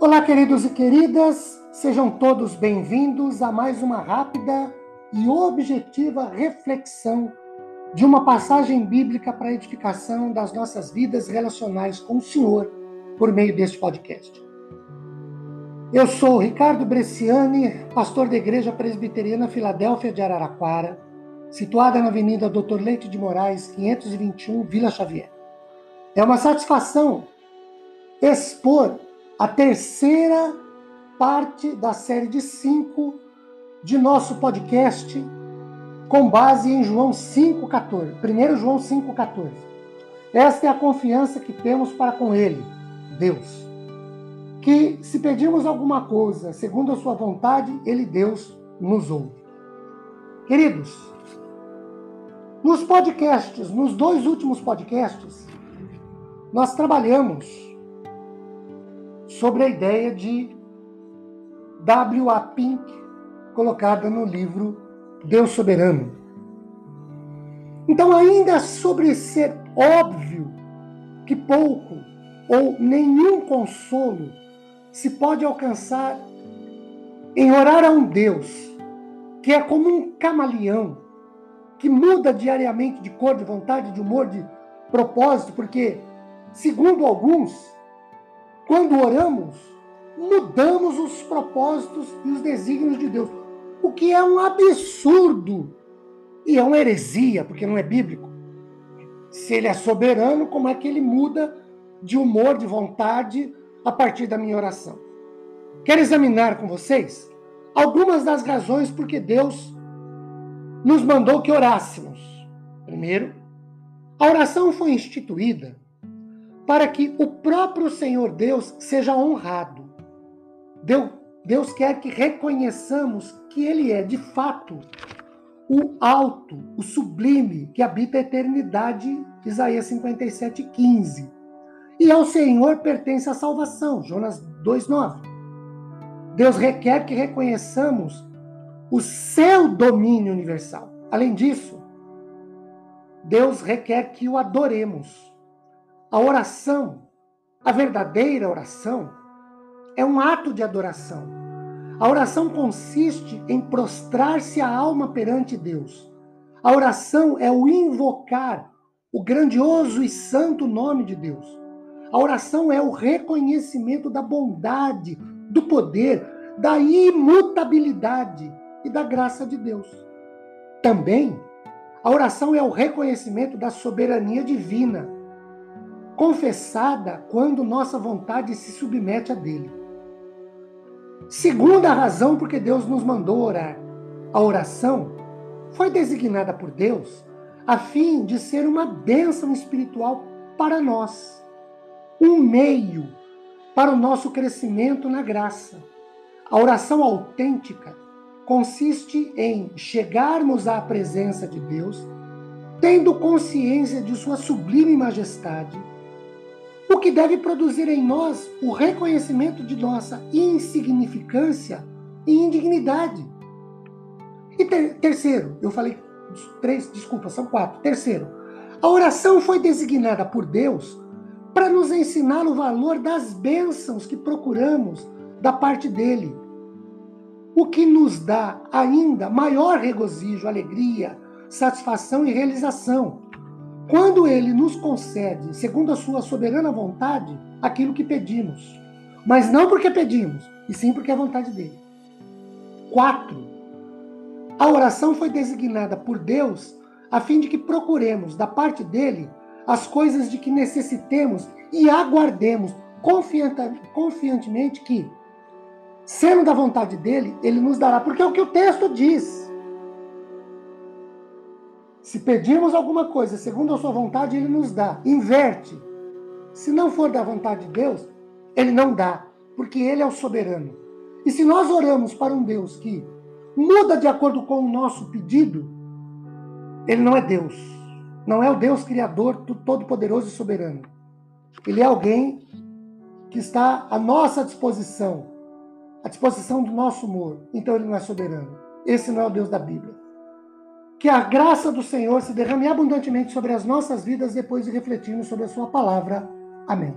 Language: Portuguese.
Olá, queridos e queridas, sejam todos bem-vindos a mais uma rápida e objetiva reflexão de uma passagem bíblica para a edificação das nossas vidas relacionais com o Senhor por meio deste podcast. Eu sou Ricardo Bresciani, pastor da Igreja Presbiteriana Filadélfia de Araraquara, situada na Avenida Doutor Leite de Moraes, 521, Vila Xavier. É uma satisfação expor a terceira parte da série de cinco de nosso podcast, com base em João 5,14. 1 João 5,14. Esta é a confiança que temos para com Ele, Deus. Que se pedirmos alguma coisa segundo a Sua vontade, Ele, Deus, nos ouve. Queridos, nos podcasts, nos dois últimos podcasts, nós trabalhamos sobre a ideia de W.A. Pink, colocada no livro Deus Soberano. Então, ainda sobre ser óbvio que pouco ou nenhum consolo se pode alcançar em orar a um Deus que é como um camaleão, que muda diariamente de cor, de vontade, de humor, de propósito, porque, segundo alguns, quando oramos, mudamos os propósitos e os desígnios de Deus, o que é um absurdo e é uma heresia, porque não é bíblico. Se ele é soberano, como é que ele muda de humor, de vontade a partir da minha oração? Quero examinar com vocês algumas das razões porque Deus nos mandou que orássemos. Primeiro, a oração foi instituída para que o próprio Senhor Deus seja honrado. Deus quer que reconheçamos que Ele é, de fato, o alto, o sublime, que habita a eternidade, Isaías 57, 15. E ao Senhor pertence a salvação, Jonas 2,9. Deus requer que reconheçamos o seu domínio universal. Além disso, Deus requer que o adoremos. A oração, a verdadeira oração, é um ato de adoração. A oração consiste em prostrar-se a alma perante Deus. A oração é o invocar o grandioso e santo nome de Deus. A oração é o reconhecimento da bondade, do poder, da imutabilidade e da graça de Deus. Também, a oração é o reconhecimento da soberania divina confessada quando nossa vontade se submete a dele. Segunda razão porque Deus nos mandou orar. A oração foi designada por Deus a fim de ser uma bênção espiritual para nós, um meio para o nosso crescimento na graça. A oração autêntica consiste em chegarmos à presença de Deus, tendo consciência de Sua sublime majestade que deve produzir em nós o reconhecimento de nossa insignificância e indignidade. E ter, terceiro, eu falei três, desculpa, são quatro. Terceiro, a oração foi designada por Deus para nos ensinar o valor das bênçãos que procuramos da parte dele. O que nos dá ainda maior regozijo, alegria, satisfação e realização quando ele nos concede, segundo a sua soberana vontade, aquilo que pedimos. Mas não porque pedimos, e sim porque é a vontade dele. Quatro, a oração foi designada por Deus a fim de que procuremos da parte dele as coisas de que necessitemos e aguardemos confiantemente que, sendo da vontade dele, ele nos dará. Porque é o que o texto diz. Se pedirmos alguma coisa segundo a sua vontade, ele nos dá. Inverte. Se não for da vontade de Deus, ele não dá, porque ele é o soberano. E se nós oramos para um Deus que muda de acordo com o nosso pedido, ele não é Deus. Não é o Deus criador, todo-poderoso e soberano. Ele é alguém que está à nossa disposição, à disposição do nosso humor. Então ele não é soberano. Esse não é o Deus da Bíblia. Que a graça do Senhor se derrame abundantemente sobre as nossas vidas depois de refletirmos sobre a Sua palavra. Amém.